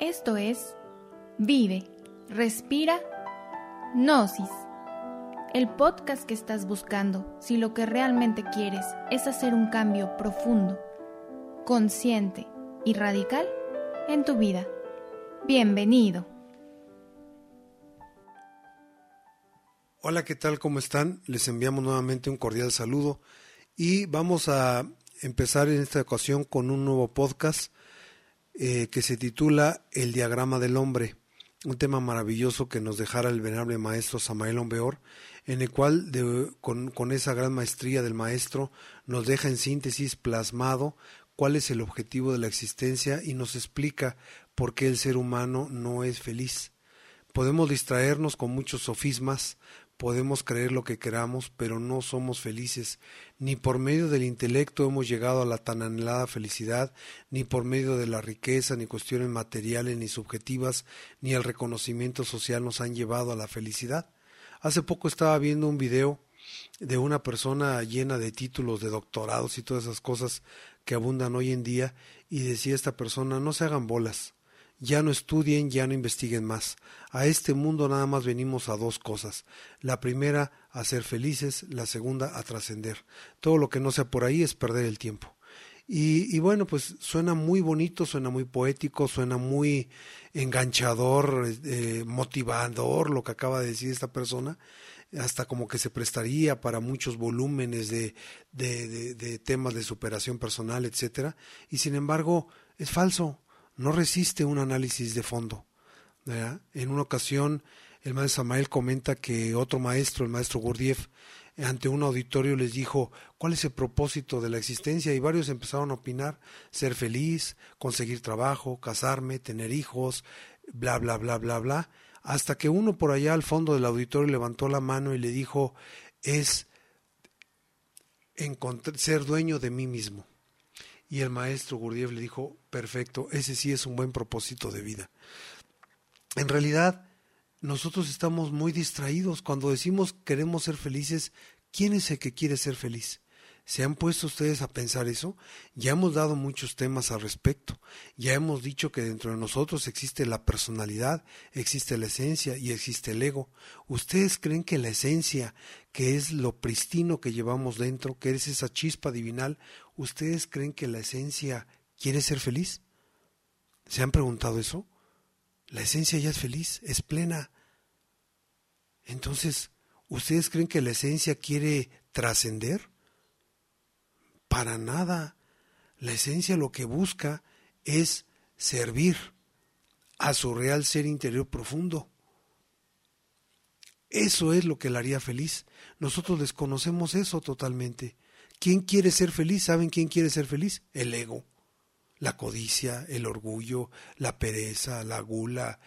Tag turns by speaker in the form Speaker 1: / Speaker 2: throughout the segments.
Speaker 1: Esto es Vive, Respira, Gnosis. El podcast que estás buscando si lo que realmente quieres es hacer un cambio profundo, consciente y radical en tu vida. Bienvenido.
Speaker 2: Hola, ¿qué tal? ¿Cómo están? Les enviamos nuevamente un cordial saludo y vamos a empezar en esta ocasión con un nuevo podcast eh, que se titula El diagrama del hombre, un tema maravilloso que nos dejara el venerable maestro Samael Ombeor, en el cual con, con esa gran maestría del maestro nos deja en síntesis plasmado cuál es el objetivo de la existencia y nos explica por qué el ser humano no es feliz. Podemos distraernos con muchos sofismas, podemos creer lo que queramos, pero no somos felices. Ni por medio del intelecto hemos llegado a la tan anhelada felicidad, ni por medio de la riqueza, ni cuestiones materiales, ni subjetivas, ni el reconocimiento social nos han llevado a la felicidad. Hace poco estaba viendo un video de una persona llena de títulos de doctorados y todas esas cosas que abundan hoy en día, y decía esta persona no se hagan bolas ya no estudien, ya no investiguen más. A este mundo nada más venimos a dos cosas. La primera, a ser felices, la segunda, a trascender. Todo lo que no sea por ahí es perder el tiempo. Y, bueno, pues suena muy bonito, suena muy poético, suena muy enganchador, eh, motivador lo que acaba de decir esta persona, hasta como que se prestaría para muchos volúmenes de, de, de temas de superación personal, etcétera. Y sin embargo, es falso no resiste un análisis de fondo. En una ocasión, el maestro Samael comenta que otro maestro, el maestro Gurdjieff, ante un auditorio les dijo cuál es el propósito de la existencia y varios empezaron a opinar ser feliz, conseguir trabajo, casarme, tener hijos, bla bla bla bla bla, hasta que uno por allá al fondo del auditorio levantó la mano y le dijo es ser dueño de mí mismo. Y el maestro Gurdjieff le dijo, perfecto, ese sí es un buen propósito de vida. En realidad, nosotros estamos muy distraídos. Cuando decimos queremos ser felices, ¿quién es el que quiere ser feliz? ¿Se han puesto ustedes a pensar eso? Ya hemos dado muchos temas al respecto. Ya hemos dicho que dentro de nosotros existe la personalidad, existe la esencia y existe el ego. ¿Ustedes creen que la esencia, que es lo pristino que llevamos dentro, que es esa chispa divinal, ¿ustedes creen que la esencia quiere ser feliz? ¿Se han preguntado eso? La esencia ya es feliz, es plena. Entonces, ¿ustedes creen que la esencia quiere trascender? Para nada. La esencia lo que busca es servir a su real ser interior profundo. Eso es lo que la haría feliz. Nosotros desconocemos eso totalmente. ¿Quién quiere ser feliz? ¿Saben quién quiere ser feliz? El ego, la codicia, el orgullo, la pereza, la gula,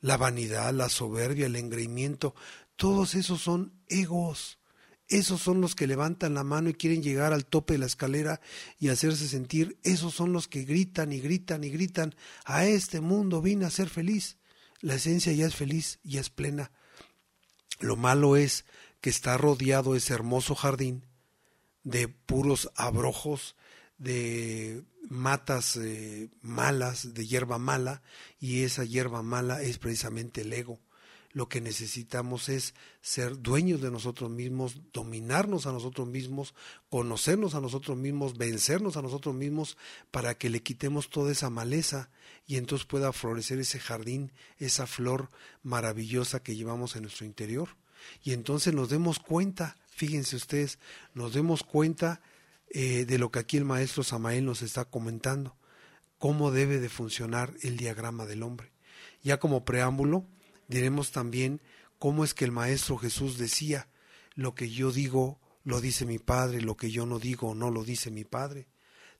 Speaker 2: la vanidad, la soberbia, el engreimiento. Todos esos son egos. Esos son los que levantan la mano y quieren llegar al tope de la escalera y hacerse sentir. Esos son los que gritan y gritan y gritan. A este mundo vine a ser feliz. La esencia ya es feliz, y es plena. Lo malo es que está rodeado ese hermoso jardín de puros abrojos, de matas eh, malas, de hierba mala, y esa hierba mala es precisamente el ego lo que necesitamos es ser dueños de nosotros mismos, dominarnos a nosotros mismos, conocernos a nosotros mismos, vencernos a nosotros mismos para que le quitemos toda esa maleza y entonces pueda florecer ese jardín, esa flor maravillosa que llevamos en nuestro interior. Y entonces nos demos cuenta, fíjense ustedes, nos demos cuenta eh, de lo que aquí el maestro Samael nos está comentando, cómo debe de funcionar el diagrama del hombre. Ya como preámbulo, diremos también cómo es que el Maestro Jesús decía, lo que yo digo lo dice mi Padre, lo que yo no digo no lo dice mi Padre.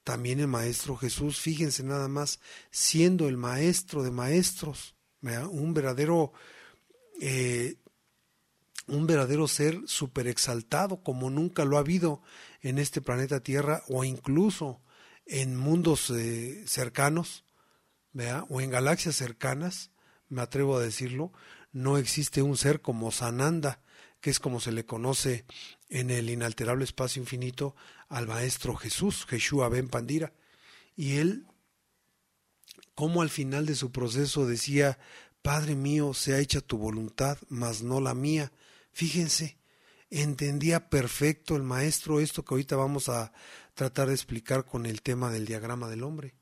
Speaker 2: También el Maestro Jesús, fíjense nada más, siendo el Maestro de Maestros, un verdadero, eh, un verdadero ser super exaltado como nunca lo ha habido en este planeta Tierra o incluso en mundos eh, cercanos, o en galaxias cercanas, me atrevo a decirlo, no existe un ser como Sananda, que es como se le conoce en el inalterable espacio infinito al Maestro Jesús, Yeshua Ben Pandira. Y él cómo al final de su proceso decía, Padre mío, sea hecha tu voluntad, mas no la mía. Fíjense, entendía perfecto el maestro esto que ahorita vamos a tratar de explicar con el tema del diagrama del hombre.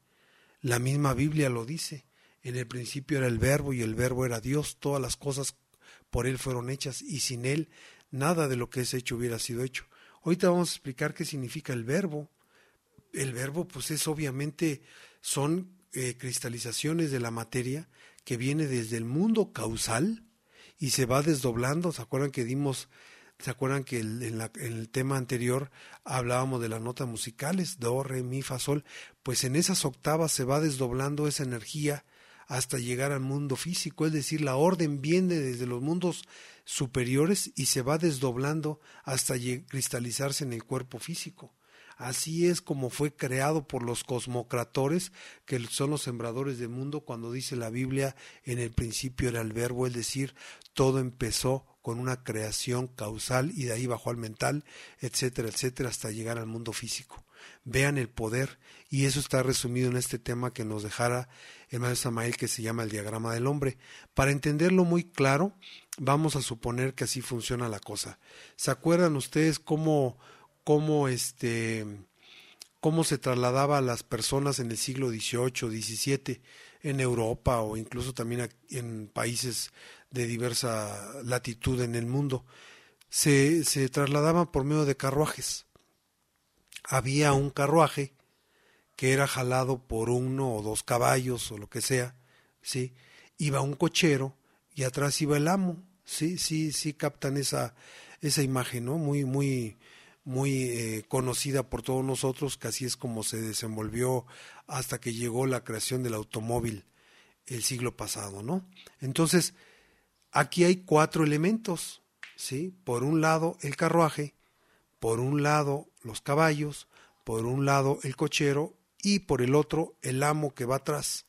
Speaker 2: La misma Biblia lo dice. En el principio era el verbo y el verbo era Dios. Todas las cosas por él fueron hechas y sin él nada de lo que es hecho hubiera sido hecho. Ahorita vamos a explicar qué significa el verbo. El verbo pues es obviamente son eh, cristalizaciones de la materia que viene desde el mundo causal y se va desdoblando. ¿Se acuerdan que dimos, se acuerdan que en, en, el tema anterior hablábamos de las notas musicales, do, re, mi, fa, sol? Pues en esas octavas se va desdoblando esa energía hasta llegar al mundo físico, es decir, la orden viene desde los mundos superiores y se va desdoblando hasta cristalizarse en el cuerpo físico. Así es como fue creado por los cosmocratores, que son los sembradores del mundo, cuando dice la Biblia, en el principio era el verbo, es decir, todo empezó con una creación causal y de ahí bajó al mental, etcétera, etcétera, hasta llegar al mundo físico. Vean el poder, y eso está resumido en este tema que nos dejara el maestro Samael, que se llama el diagrama del hombre. Para entenderlo muy claro, vamos a suponer que así funciona la cosa. ¿Se acuerdan ustedes cómo cómo este cómo se trasladaba a las personas en el siglo XVIII, XVII en Europa o incluso también en países de diversa latitud en el mundo. Se, se trasladaban por medio de carruajes. Había un carruaje que era jalado por uno o dos caballos o lo que sea, ¿sí? Iba un cochero y atrás iba el amo, sí, sí, sí captan esa, esa imagen, ¿no? Muy, muy, muy eh, conocida por todos nosotros, que así es como se desenvolvió hasta que llegó la creación del automóvil el siglo pasado, ¿no? Entonces, aquí hay cuatro elementos, ¿sí? Por un lado el carruaje, por un lado los caballos, por un lado el cochero y por el otro el amo que va atrás.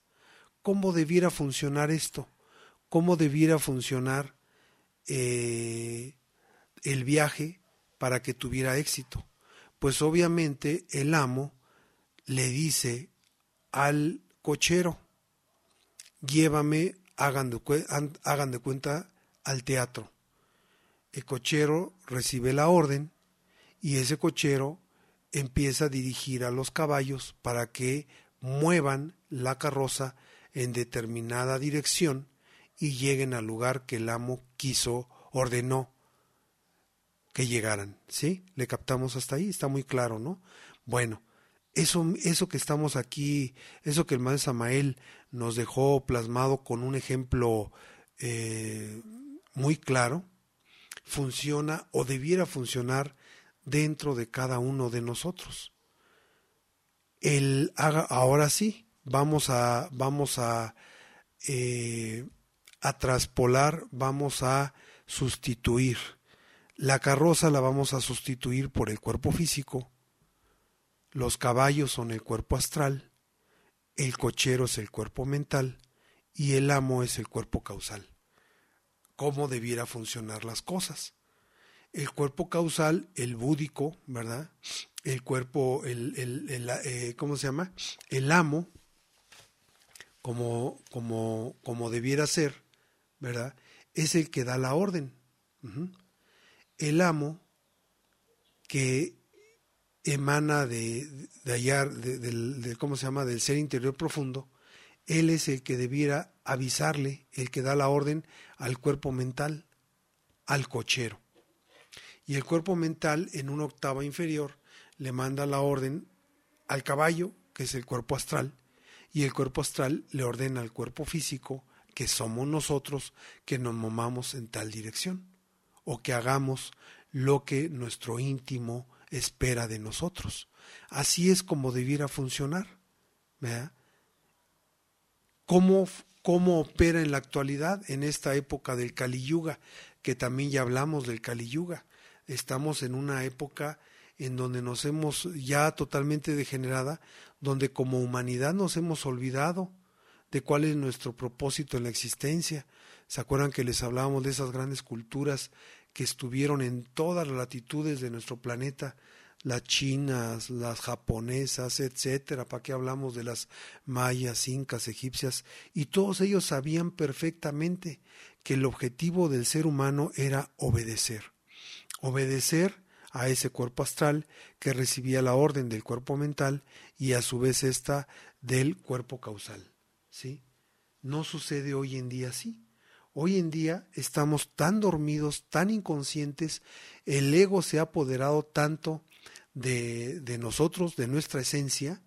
Speaker 2: ¿Cómo debiera funcionar esto? ¿Cómo debiera funcionar eh, el viaje para que tuviera éxito. Pues obviamente el amo le dice al cochero, llévame, hagan de, hagan de cuenta, al teatro. El cochero recibe la orden y ese cochero empieza a dirigir a los caballos para que muevan la carroza en determinada dirección y lleguen al lugar que el amo quiso, ordenó que llegaran, ¿sí? Le captamos hasta ahí, está muy claro, ¿no? Bueno, eso, eso que estamos aquí, eso que el maestro Samael nos dejó plasmado con un ejemplo eh, muy claro, funciona o debiera funcionar dentro de cada uno de nosotros. El ahora sí, vamos a, vamos a, eh, a traspolar, vamos a sustituir la carroza la vamos a sustituir por el cuerpo físico, los caballos son el cuerpo astral, el cochero es el cuerpo mental y el amo es el cuerpo causal. ¿Cómo debiera funcionar las cosas? El cuerpo causal, el búdico, ¿verdad? El cuerpo, el, el, eh, ¿cómo se llama? El amo, como, como, como debiera ser, ¿verdad? Es el que da la orden el amo que emana de, de allá, de, ¿cómo se llama?, del ser interior profundo, él es el que debiera avisarle, el que da la orden al cuerpo mental, al cochero. Y el cuerpo mental, en una octava inferior, le manda la orden al caballo, que es el cuerpo astral, y el cuerpo astral le ordena al cuerpo físico, que somos nosotros, que nos movamos en tal dirección o que hagamos lo que nuestro íntimo espera de nosotros. Así es como debiera funcionar. ¿Cómo, ¿Cómo opera en la actualidad, en esta época del Kali Yuga? Que también ya hablamos del Kali Yuga. Estamos en una época en donde nos hemos ya totalmente degenerada, donde como humanidad nos hemos olvidado de cuál es nuestro propósito en la existencia, ¿Se acuerdan que les hablábamos de esas grandes culturas que estuvieron en todas las latitudes de nuestro planeta, las chinas, las japonesas, etcétera, para qué hablamos de las mayas, incas, egipcias, y todos ellos sabían perfectamente que el objetivo del ser humano era obedecer. Obedecer a ese cuerpo astral que recibía la orden del cuerpo mental y a su vez esta del cuerpo causal. ¿Sí? No sucede hoy en día así. Hoy en día estamos tan dormidos, tan inconscientes, el ego se ha apoderado tanto de, nosotros, de nuestra esencia,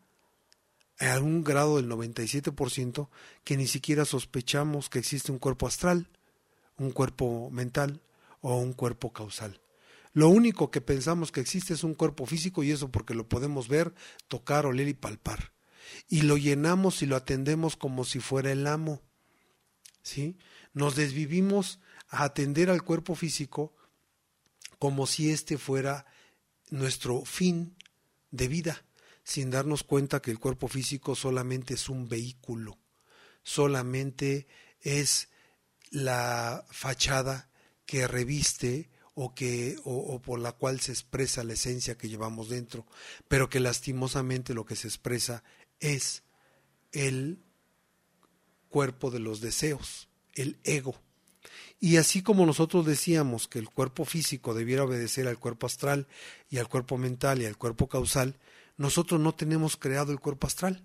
Speaker 2: a un grado del 97%, que ni siquiera sospechamos que existe un cuerpo astral, un cuerpo mental o un cuerpo causal. Lo único que pensamos que existe es un cuerpo físico y eso porque lo podemos ver, tocar, oler y palpar. Y lo llenamos y lo atendemos como si fuera el amo. ¿Sí? Nos desvivimos a atender al cuerpo físico como si éste fuera nuestro fin de vida, sin darnos cuenta que el cuerpo físico solamente es un vehículo, solamente es la fachada que reviste o que o, por la cual se expresa la esencia que llevamos dentro, pero que lastimosamente lo que se expresa es el cuerpo de los deseos, el ego. Y así como nosotros decíamos que el cuerpo físico debiera obedecer al cuerpo astral y al cuerpo mental y al cuerpo causal, nosotros no tenemos creado el cuerpo astral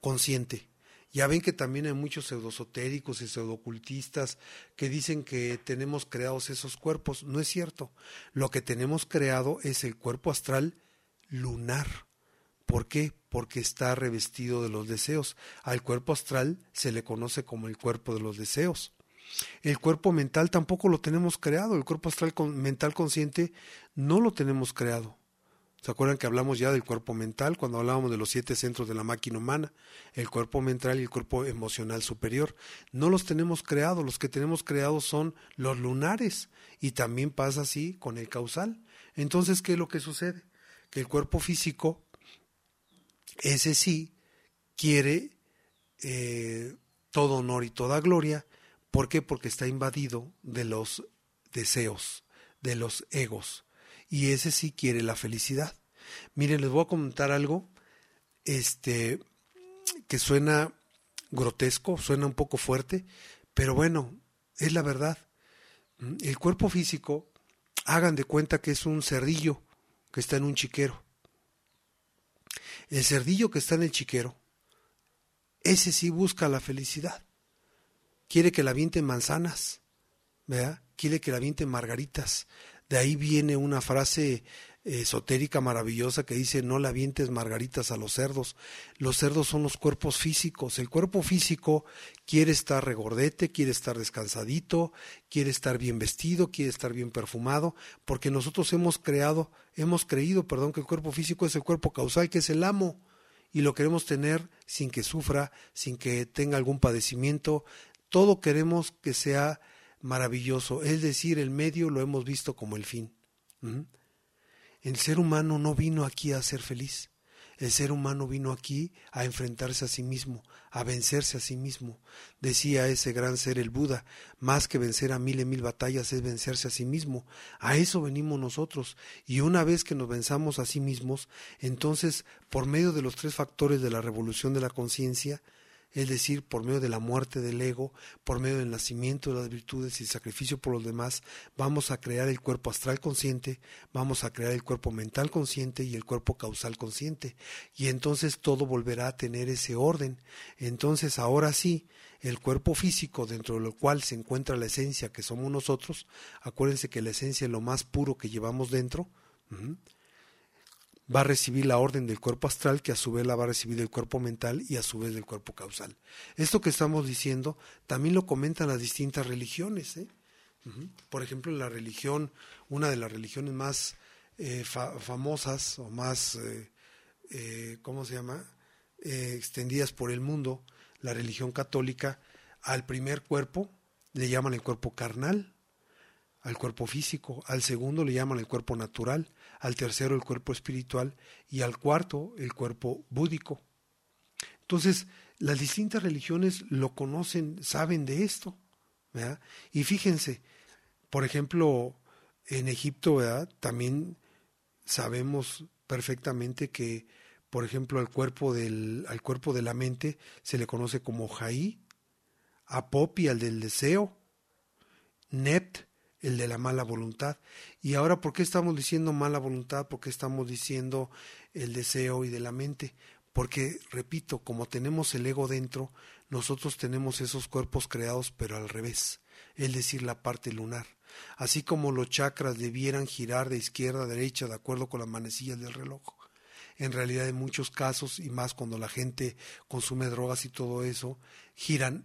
Speaker 2: consciente. Ya ven que también hay muchos pseudosotéricos y pseudocultistas que dicen que tenemos creados esos cuerpos. No es cierto. Lo que tenemos creado es el cuerpo astral lunar. ¿Por qué? Porque está revestido de los deseos. Al cuerpo astral se le conoce como el cuerpo de los deseos. El cuerpo mental tampoco lo tenemos creado. El cuerpo astral mental consciente no lo tenemos creado. ¿Se acuerdan que hablamos ya del cuerpo mental cuando hablábamos de los siete centros de la máquina humana? El cuerpo mental y el cuerpo emocional superior. No los tenemos creados, los que tenemos creados son los lunares y también pasa así con el causal. Entonces, ¿qué es lo que sucede? Que el cuerpo físico, ese sí, quiere eh, todo honor y toda gloria. ¿Por qué? Porque está invadido de los deseos, de los egos y ese sí quiere la felicidad. Miren, les voy a comentar algo este que suena grotesco, suena un poco fuerte, pero bueno, es la verdad. El cuerpo físico, hagan de cuenta que es un cerdillo que está en un chiquero. El cerdillo que está en el chiquero, ese sí busca la felicidad. Quiere que la avienten manzanas, ¿verdad? Quiere que la avienten margaritas, de ahí viene una frase esotérica maravillosa que dice no le avientes margaritas a los cerdos. Los cerdos son los cuerpos físicos. El cuerpo físico quiere estar regordete, quiere estar descansadito, quiere estar bien vestido, quiere estar bien perfumado, porque nosotros hemos creado, hemos creído, perdón, que el cuerpo físico es el cuerpo causal, que es el amo, y lo queremos tener sin que sufra, sin que tenga algún padecimiento. Todo queremos que sea maravilloso, es decir, el medio lo hemos visto como el fin. El ser humano no vino aquí a ser feliz. El ser humano vino aquí a enfrentarse a sí mismo, a vencerse a sí mismo. Decía ese gran ser el Buda, más que vencer a mil y mil batallas es vencerse a sí mismo. A eso venimos nosotros. Y una vez que nos venzamos a sí mismos, entonces, por medio de los tres factores de la revolución de la conciencia, es decir, por medio de la muerte del ego, por medio del nacimiento de las virtudes y el sacrificio por los demás, vamos a crear el cuerpo astral consciente, vamos a crear el cuerpo mental consciente y el cuerpo causal consciente. Y entonces todo volverá a tener ese orden. Entonces ahora sí, el cuerpo físico dentro de lo cual se encuentra la esencia que somos nosotros, acuérdense que la esencia es lo más puro que llevamos dentro, va a recibir la orden del cuerpo astral que a su vez la va a recibir del cuerpo mental y a su vez del cuerpo causal. Esto que estamos diciendo también lo comentan las distintas religiones. ¿eh? Por ejemplo, la religión, una de las religiones más eh, famosas o más, eh, ¿cómo se llama?, extendidas por el mundo, la religión católica, al primer cuerpo le llaman el cuerpo carnal, al cuerpo físico, al segundo le llaman el cuerpo natural, al tercero el cuerpo espiritual y al cuarto el cuerpo búdico. Entonces, las distintas religiones lo conocen, saben de esto. Y fíjense, por ejemplo, en Egipto también sabemos perfectamente que, por ejemplo, al cuerpo, del, al cuerpo de la mente se le conoce como Jaí, a Popi, al del deseo, Nept, el de la mala voluntad. Y ahora, ¿por qué estamos diciendo mala voluntad? ¿Por qué estamos diciendo el deseo y de la mente? Porque, repito, como tenemos el ego dentro, nosotros tenemos esos cuerpos creados, pero al revés, es decir, la parte lunar. Así como los chakras debieran girar de izquierda a derecha de acuerdo con las manecillas del reloj. En realidad, en muchos casos, y más cuando la gente consume drogas y todo eso, giran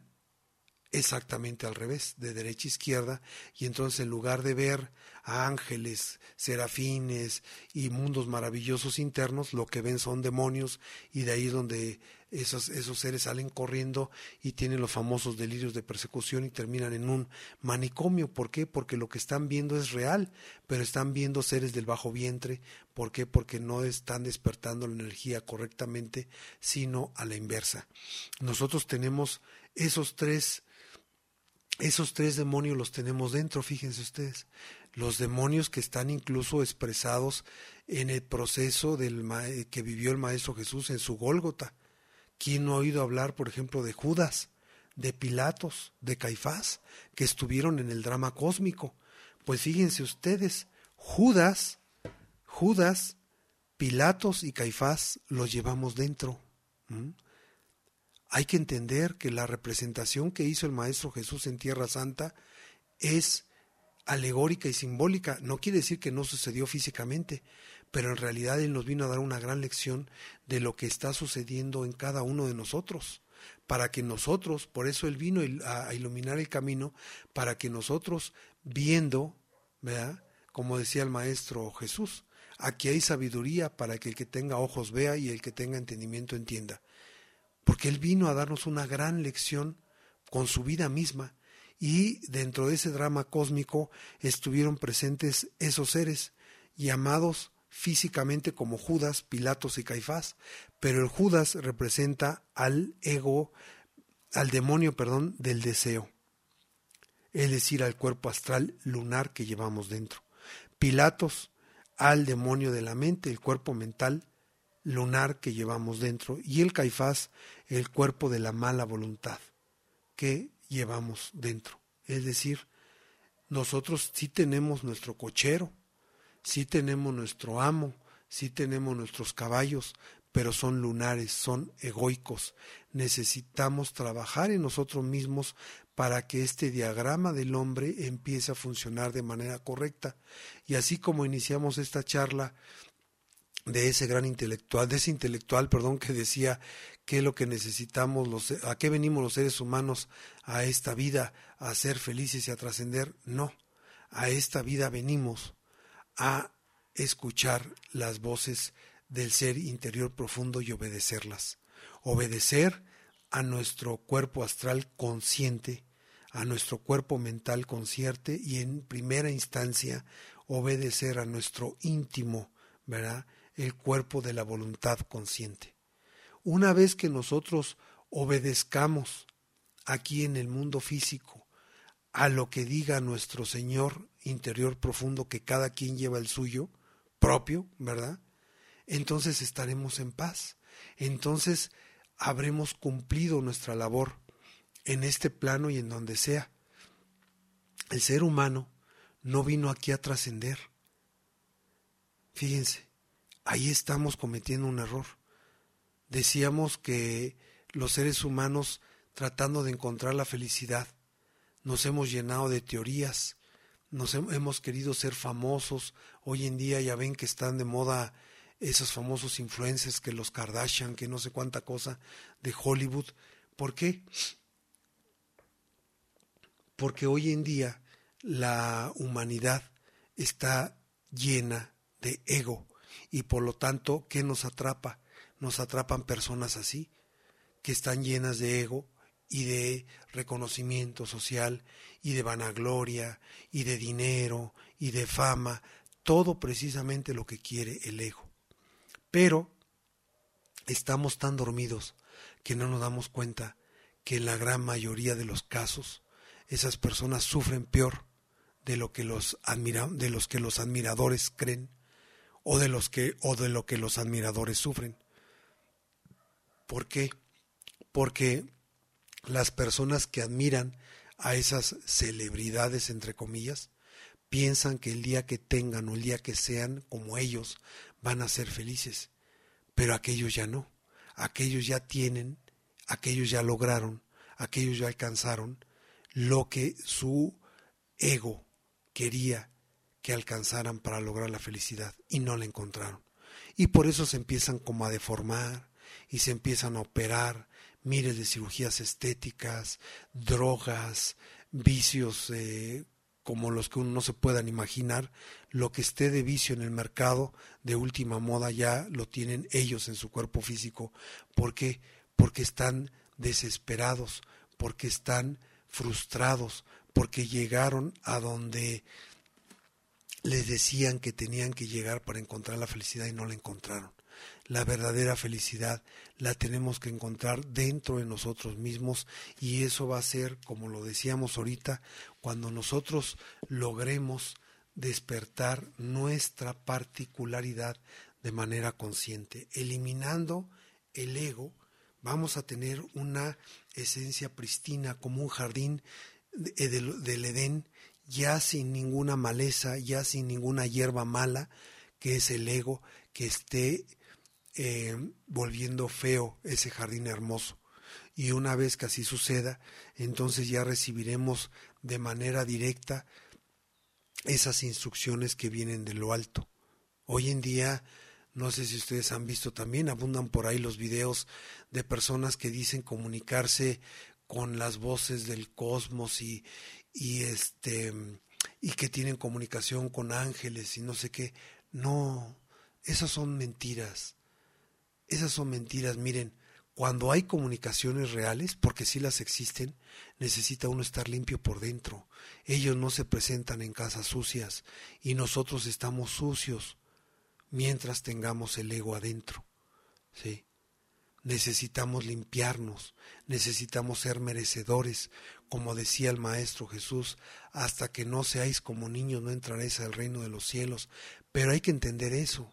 Speaker 2: exactamente al revés, de derecha a izquierda, y entonces en lugar de ver ángeles, serafines y mundos maravillosos internos, lo que ven son demonios, y de ahí es donde esos, esos seres salen corriendo y tienen los famosos delirios de persecución y terminan en un manicomio. ¿Por qué? Porque lo que están viendo es real, pero están viendo seres del bajo vientre. ¿Por qué? Porque no están despertando la energía correctamente, sino a la inversa. Nosotros tenemos esos tres esos tres demonios los tenemos dentro, fíjense ustedes. Los demonios que están incluso expresados en el proceso del que vivió el Maestro Jesús en su Gólgota. ¿Quién no ha oído hablar, por ejemplo, de Judas, de Pilatos, de Caifás, que estuvieron en el drama cósmico? Pues fíjense ustedes, Judas, Judas, Pilatos y Caifás los llevamos dentro. Hay que entender que la representación que hizo el Maestro Jesús en Tierra Santa es alegórica y simbólica. No quiere decir que no sucedió físicamente, pero en realidad Él nos vino a dar una gran lección de lo que está sucediendo en cada uno de nosotros, para que nosotros, por eso Él vino a iluminar el camino, para que nosotros, viendo, ¿verdad? Como decía el Maestro Jesús, aquí hay sabiduría para que el que tenga ojos vea y el que tenga entendimiento entienda porque Él vino a darnos una gran lección con su vida misma y dentro de ese drama cósmico estuvieron presentes esos seres llamados físicamente como Judas, Pilatos y Caifás, pero el Judas representa al ego, al demonio, perdón, del deseo, es decir, al cuerpo astral lunar que llevamos dentro. Pilatos al demonio de la mente, el cuerpo mental lunar que llevamos dentro y el caifás el cuerpo de la mala voluntad que llevamos dentro. Es decir, nosotros sí tenemos nuestro cochero, sí tenemos nuestro amo, sí tenemos nuestros caballos, pero son lunares, son egoicos. Necesitamos trabajar en nosotros mismos para que este diagrama del hombre empiece a funcionar de manera correcta. Y así como iniciamos esta charla de ese gran intelectual, de ese intelectual, perdón, que decía qué es lo que necesitamos, los, a qué venimos los seres humanos a esta vida, a ser felices y a trascender. No, a esta vida venimos a escuchar las voces del ser interior profundo y obedecerlas. Obedecer a nuestro cuerpo astral consciente, a nuestro cuerpo mental consciente y en primera instancia obedecer a nuestro íntimo, ¿verdad? El cuerpo de la voluntad consciente. Una vez que nosotros obedezcamos aquí en el mundo físico a lo que diga nuestro Señor interior profundo, que cada quien lleva el suyo propio, ¿verdad? Entonces estaremos en paz. Entonces habremos cumplido nuestra labor en este plano y en donde sea. El ser humano no vino aquí a trascender. Fíjense, ahí estamos cometiendo un error. Decíamos que los seres humanos, tratando de encontrar la felicidad, nos hemos llenado de teorías, nos hemos querido ser famosos. Hoy en día ya ven que están de moda esos famosos influencers que los Kardashian, que no sé cuánta cosa de Hollywood. ¿Por qué? Porque hoy en día la humanidad está llena de ego, y por lo tanto, ¿qué nos atrapa? Nos atrapan personas así, que están llenas de ego y de reconocimiento social y de vanagloria y de dinero y de fama, todo precisamente lo que quiere el ego. Pero estamos tan dormidos que no nos damos cuenta que en la gran mayoría de los casos esas personas sufren peor de lo que los, de los, que los admiradores creen o de los que o de lo que los admiradores sufren. ¿Por qué? Porque las personas que admiran a esas celebridades entre comillas piensan que el día que tengan o el día que sean como ellos van a ser felices, pero aquellos ya no, aquellos ya tienen, aquellos ya lograron, aquellos ya alcanzaron lo que su ego quería que alcanzaran para lograr la felicidad y no la encontraron. Y por eso se empiezan como a deformar y se empiezan a operar miles de cirugías estéticas, drogas, vicios eh, como los que uno no se puedan imaginar, lo que esté de vicio en el mercado de última moda ya lo tienen ellos en su cuerpo físico. ¿Por qué? Porque están desesperados, porque están frustrados, porque llegaron a donde les decían que tenían que llegar para encontrar la felicidad y no la encontraron. La verdadera felicidad la tenemos que encontrar dentro de nosotros mismos y eso va a ser, como lo decíamos ahorita, cuando nosotros logremos despertar nuestra particularidad de manera consciente, eliminando el ego, vamos a tener una esencia pristina como un jardín del, Edén, ya sin ninguna maleza, ya sin ninguna hierba mala, que es el ego, que esté eh, volviendo feo ese jardín hermoso. Y una vez que así suceda, entonces ya recibiremos de manera directa esas instrucciones que vienen de lo alto. Hoy en día, no sé si ustedes han visto también, abundan por ahí los videos de personas que dicen comunicarse con las voces del cosmos y, y este y que tienen comunicación con ángeles y no sé qué. No, esas son mentiras. Esas son mentiras, miren, cuando hay comunicaciones reales, porque sí las existen, necesita uno estar limpio por dentro. Ellos no se presentan en casas sucias y nosotros estamos sucios mientras tengamos el ego adentro. ¿Sí? Necesitamos limpiarnos, necesitamos ser merecedores, como decía el Maestro Jesús, hasta que no seáis como niños no entraréis al reino de los cielos. Pero hay que entender eso.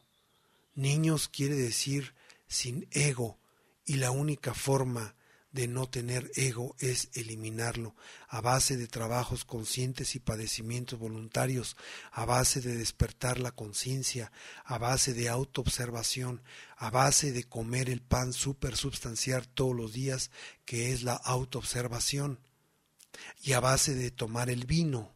Speaker 2: Niños quiere decir sin ego, y la única forma de no tener ego es eliminarlo, a base de trabajos conscientes y padecimientos voluntarios, a base de despertar la conciencia, a base de autoobservación, a base de comer el pan supersubstancial todos los días, que es la autoobservación, y a base de tomar el vino,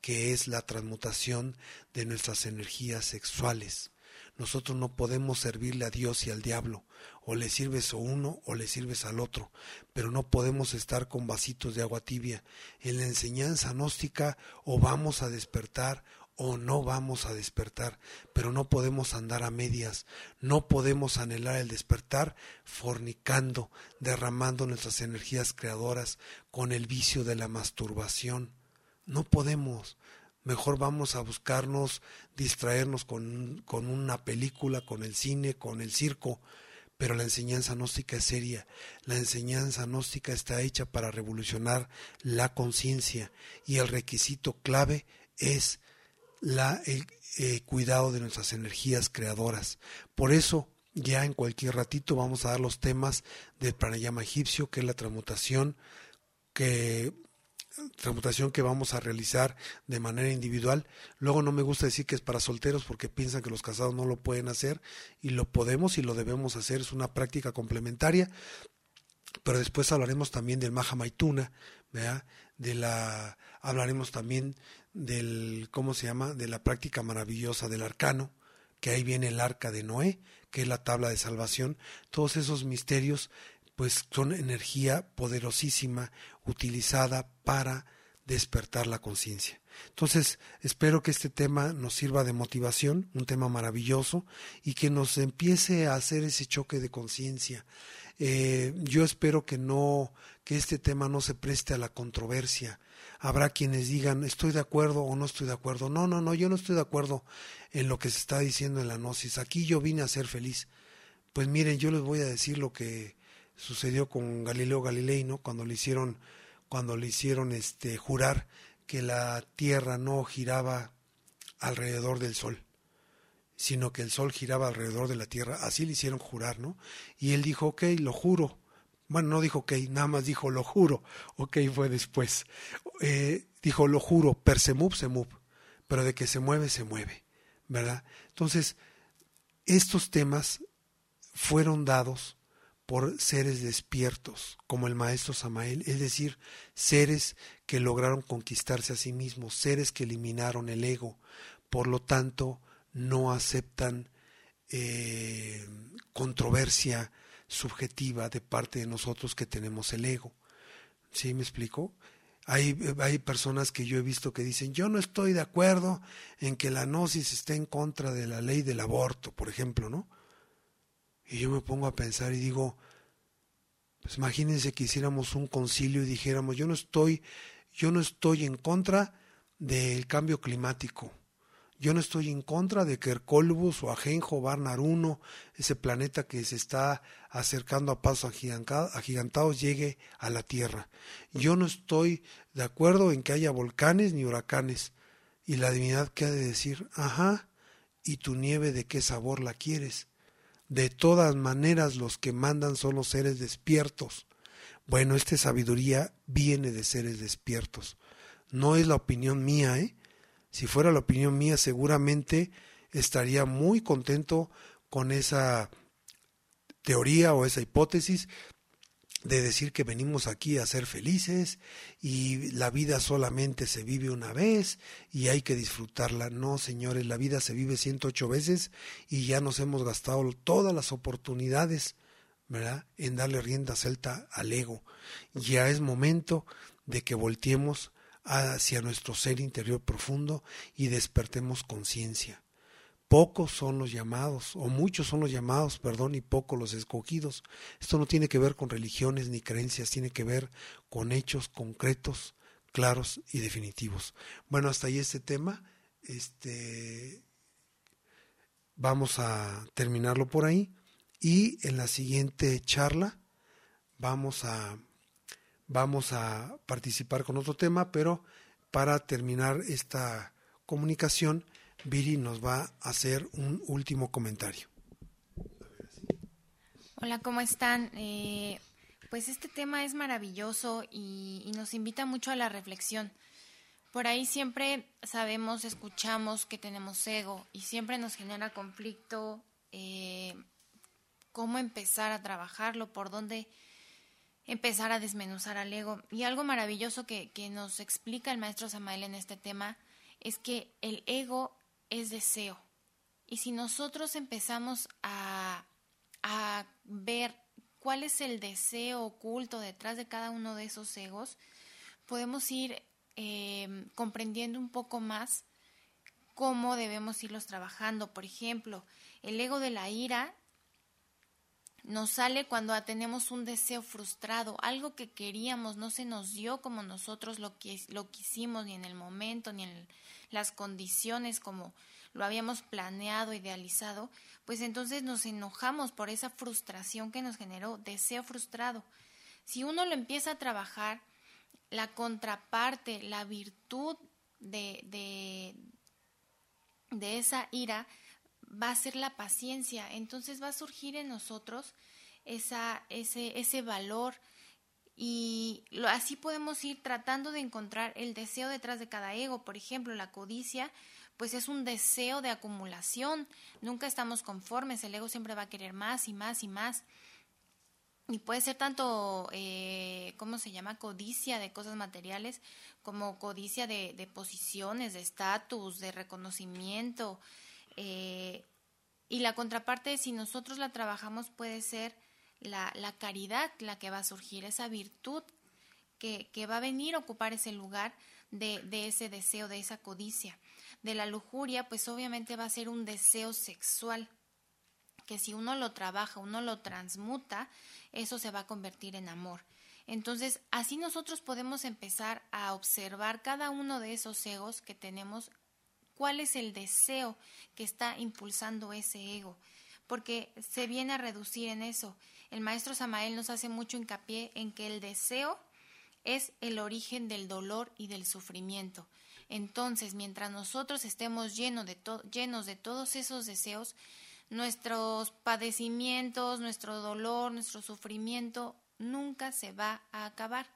Speaker 2: que es la transmutación de nuestras energías sexuales. Nosotros no podemos servirle a Dios y al diablo. O le sirves a uno o le sirves al otro. Pero no podemos estar con vasitos de agua tibia. En la enseñanza gnóstica o vamos a despertar o no vamos a despertar, pero no podemos andar a medias, no podemos anhelar el despertar fornicando, derramando nuestras energías creadoras con el vicio de la masturbación. No podemos, mejor vamos a buscarnos distraernos con, con, una película, con el cine, con el circo, pero la enseñanza gnóstica es seria. La enseñanza gnóstica está hecha para revolucionar la conciencia y el requisito clave es la, el eh, cuidado de nuestras energías creadoras. Por eso, ya en cualquier ratito vamos a dar los temas del pranayama egipcio, que es la transmutación que transmutación que vamos a realizar de manera individual. Luego no me gusta decir que es para solteros porque piensan que los casados no lo pueden hacer y lo podemos y lo debemos hacer. Es una práctica complementaria. Pero después hablaremos también del Maha Maituna, De la hablaremos también del cómo se llama, de la práctica maravillosa del arcano, que ahí viene el arca de Noé, que es la tabla de salvación. Todos esos misterios pues son energía poderosísima utilizada para despertar la conciencia. Entonces, espero que este tema nos sirva de motivación, un tema maravilloso, y que nos empiece a hacer ese choque de conciencia. Eh, yo espero que no, que este tema no se preste a la controversia. Habrá quienes digan, estoy de acuerdo o no estoy de acuerdo. No, no, no, yo no estoy de acuerdo en lo que se está diciendo en la gnosis. Aquí yo vine a ser feliz. Pues miren, yo les voy a decir lo que sucedió con Galileo Galilei, ¿no? Cuando le hicieron, cuando le hicieron este jurar que la Tierra no giraba alrededor del Sol. sino que el sol giraba alrededor de la tierra. Así le hicieron jurar, ¿no? Y él dijo, ok, lo juro. Bueno, no dijo ok, nada más dijo lo juro. Ok, fue después. Eh, dijo lo juro, per se move, pero de que se mueve, se mueve, ¿verdad? Entonces, estos temas fueron dados por seres despiertos, como el maestro Samael, es decir, seres que lograron conquistarse a sí mismos, seres que eliminaron el ego, por lo tanto no aceptan eh, controversia subjetiva de parte de nosotros que tenemos el ego. ¿Sí me explico? Hay, hay personas que yo he visto que dicen, yo no estoy de acuerdo en que la gnosis esté en contra de la ley del aborto, por ejemplo, ¿no? Y yo me pongo a pensar y digo, pues imagínense que hiciéramos un concilio y dijéramos, yo no estoy, yo no estoy en contra del cambio climático. Yo no estoy en contra de que Hercolbus o Ajenjo, Barnar 1, ese planeta que se está acercando a pasos agigantados, llegue a la Tierra. Yo no estoy de acuerdo en que haya volcanes ni huracanes. Y la divinidad que ha de decir, ajá, ¿y tu nieve de qué sabor la quieres? De todas maneras los que mandan son los seres despiertos. Bueno, esta sabiduría viene de seres despiertos. No es la opinión mía, ¿eh? Si fuera la opinión mía, seguramente estaría muy contento con esa teoría o esa hipótesis de decir que venimos aquí a ser felices y la vida solamente se vive una vez y hay que disfrutarla. No, señores, la vida se vive 108 veces y ya nos hemos gastado todas las oportunidades, ¿verdad?, en darle rienda celta al ego. Ya es momento de que volteemos hacia nuestro ser interior profundo y despertemos conciencia. Pocos son los llamados, o muchos son los llamados, perdón, y pocos los escogidos. Esto no tiene que ver con religiones ni creencias, tiene que ver con hechos concretos, claros y definitivos. Bueno, hasta ahí este tema. Este vamos a terminarlo por ahí y en la siguiente charla vamos a vamos a participar con otro tema, pero para terminar esta comunicación, Viri nos va a hacer un último comentario.
Speaker 1: Hola, ¿cómo están? Eh, pues este tema es maravilloso y, nos invita mucho a la reflexión. Por ahí siempre sabemos, escuchamos que tenemos ego y siempre nos genera conflicto eh, cómo empezar a trabajarlo, por dónde empezar a desmenuzar al ego. Y algo maravilloso que, nos explica el maestro Samael en este tema es que el ego es deseo. Y si nosotros empezamos a, a ver cuál es el deseo oculto detrás de cada uno de esos egos, podemos ir eh, comprendiendo un poco más cómo debemos irlos trabajando. Por ejemplo, el ego de la ira nos sale cuando tenemos un deseo frustrado, algo que queríamos no se nos dio como nosotros lo, que, lo quisimos, ni en el momento, ni en las condiciones como lo habíamos planeado, idealizado, pues entonces nos enojamos por esa frustración que nos generó, deseo frustrado. Si uno lo empieza a trabajar, la contraparte, la virtud de, de, de esa ira, va a ser la paciencia. Entonces va a surgir en nosotros esa, ese, ese valor y lo, así podemos ir tratando de encontrar el deseo detrás de cada ego. Por ejemplo, la codicia, pues es un deseo de acumulación. Nunca estamos conformes. El ego siempre va a querer más y más y más. Y puede ser tanto, eh, ¿cómo se llama? Codicia de cosas materiales, como codicia de, de posiciones, de estatus, de reconocimiento, eh, y la contraparte, si nosotros la trabajamos, puede ser la, la caridad la que va a surgir, esa virtud que, que, va a venir a ocupar ese lugar de, de ese deseo, de esa codicia. De la lujuria, pues obviamente va a ser un deseo sexual, que si uno lo trabaja, uno lo transmuta, eso se va a convertir en amor. Entonces, así nosotros podemos empezar a observar cada uno de esos egos que tenemos cuál es el deseo que está impulsando ese ego, porque se viene a reducir en eso. El maestro Samael nos hace mucho hincapié en que el deseo es el origen del dolor y del sufrimiento. Entonces, mientras nosotros estemos llenos de, llenos de todos esos deseos, nuestros padecimientos, nuestro dolor, nuestro sufrimiento nunca se va a acabar.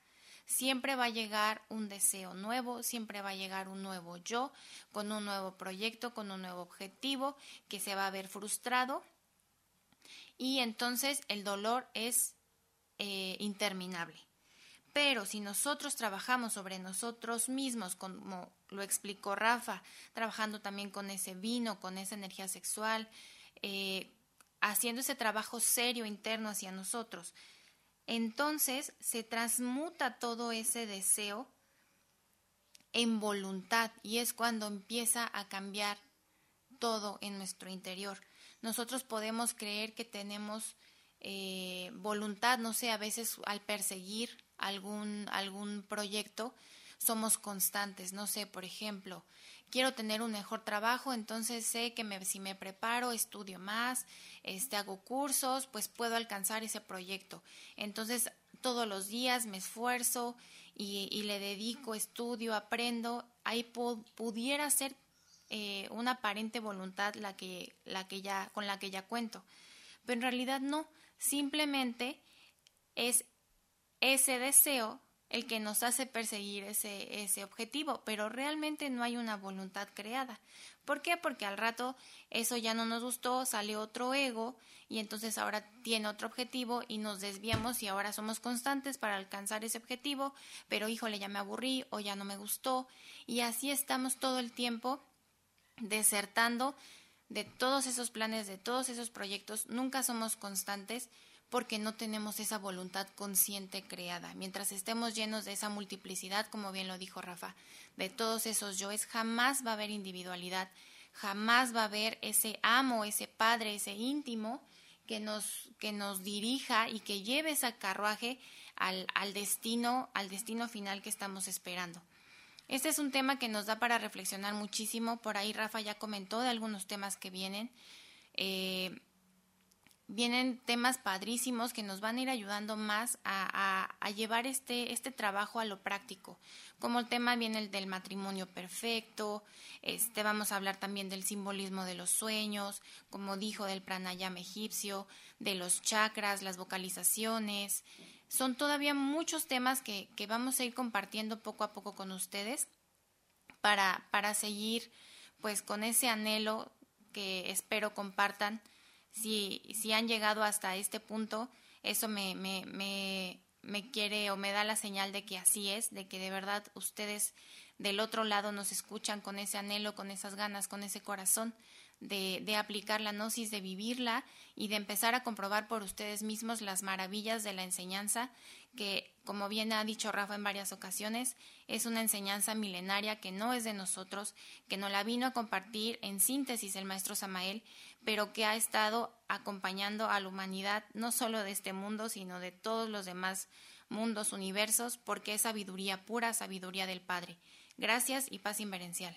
Speaker 1: Siempre va a llegar un deseo nuevo, siempre va a llegar un nuevo yo, con un nuevo proyecto, con un nuevo objetivo que se va a ver frustrado. Y entonces el dolor es eh, interminable. Pero si nosotros trabajamos sobre nosotros mismos, como lo explicó Rafa, trabajando también con ese vino, con esa energía sexual, eh, haciendo ese trabajo serio interno hacia nosotros, entonces se transmuta todo ese deseo en voluntad y es cuando empieza a cambiar todo en nuestro interior. Nosotros podemos creer que tenemos eh, voluntad, no sé, a veces al perseguir algún, algún proyecto, somos constantes, no sé, por ejemplo, quiero tener un mejor trabajo, entonces sé que me, si me preparo, estudio más, este, hago cursos, pues puedo alcanzar ese proyecto. Entonces, todos los días me esfuerzo y, le dedico, estudio, aprendo, ahí pudiera ser eh, una aparente voluntad la que, la que ya, con la que ya cuento. Pero en realidad no, simplemente es ese deseo el que nos hace perseguir ese, ese objetivo, pero realmente no hay una voluntad creada. ¿Por qué? Porque al rato eso ya no nos gustó, sale otro ego y entonces ahora tiene otro objetivo y nos desviamos y ahora somos constantes para alcanzar ese objetivo, pero híjole, ya me aburrí o ya no me gustó y así estamos todo el tiempo desertando de todos esos planes, de todos esos proyectos, nunca somos constantes porque no tenemos esa voluntad consciente creada. Mientras estemos llenos de esa multiplicidad, como bien lo dijo Rafa, de todos esos yoes, jamás va a haber individualidad, jamás va a haber ese amo, ese padre, ese íntimo que nos, que nos dirija y que lleve ese carruaje al, al destino, al destino final que estamos esperando. Este es un tema que nos da para reflexionar muchísimo. Por ahí Rafa ya comentó de algunos temas que vienen. Eh, vienen temas padrísimos que nos van a ir ayudando más a, llevar este, este trabajo a lo práctico. Como el tema viene el del matrimonio perfecto, este, vamos a hablar también del simbolismo de los sueños, como dijo, del pranayama egipcio, de los chakras, las vocalizaciones. Son todavía muchos temas que, que vamos a ir compartiendo poco a poco con ustedes para, para seguir pues con ese anhelo que espero compartan si, si han llegado hasta este punto, eso me, me, me, me quiere o me da la señal de que así es, de que de verdad ustedes del otro lado nos escuchan con ese anhelo, con esas ganas, con ese corazón de, de, aplicar la gnosis, de vivirla y de empezar a comprobar por ustedes mismos las maravillas de la enseñanza, que, como bien ha dicho Rafa en varias ocasiones, es una enseñanza milenaria que no es de nosotros, que no la vino a compartir en síntesis el maestro Samael, pero que ha estado acompañando a la humanidad no solo de este mundo, sino de todos los demás mundos, universos, porque es sabiduría pura, sabiduría del Padre. Gracias y paz inverencial.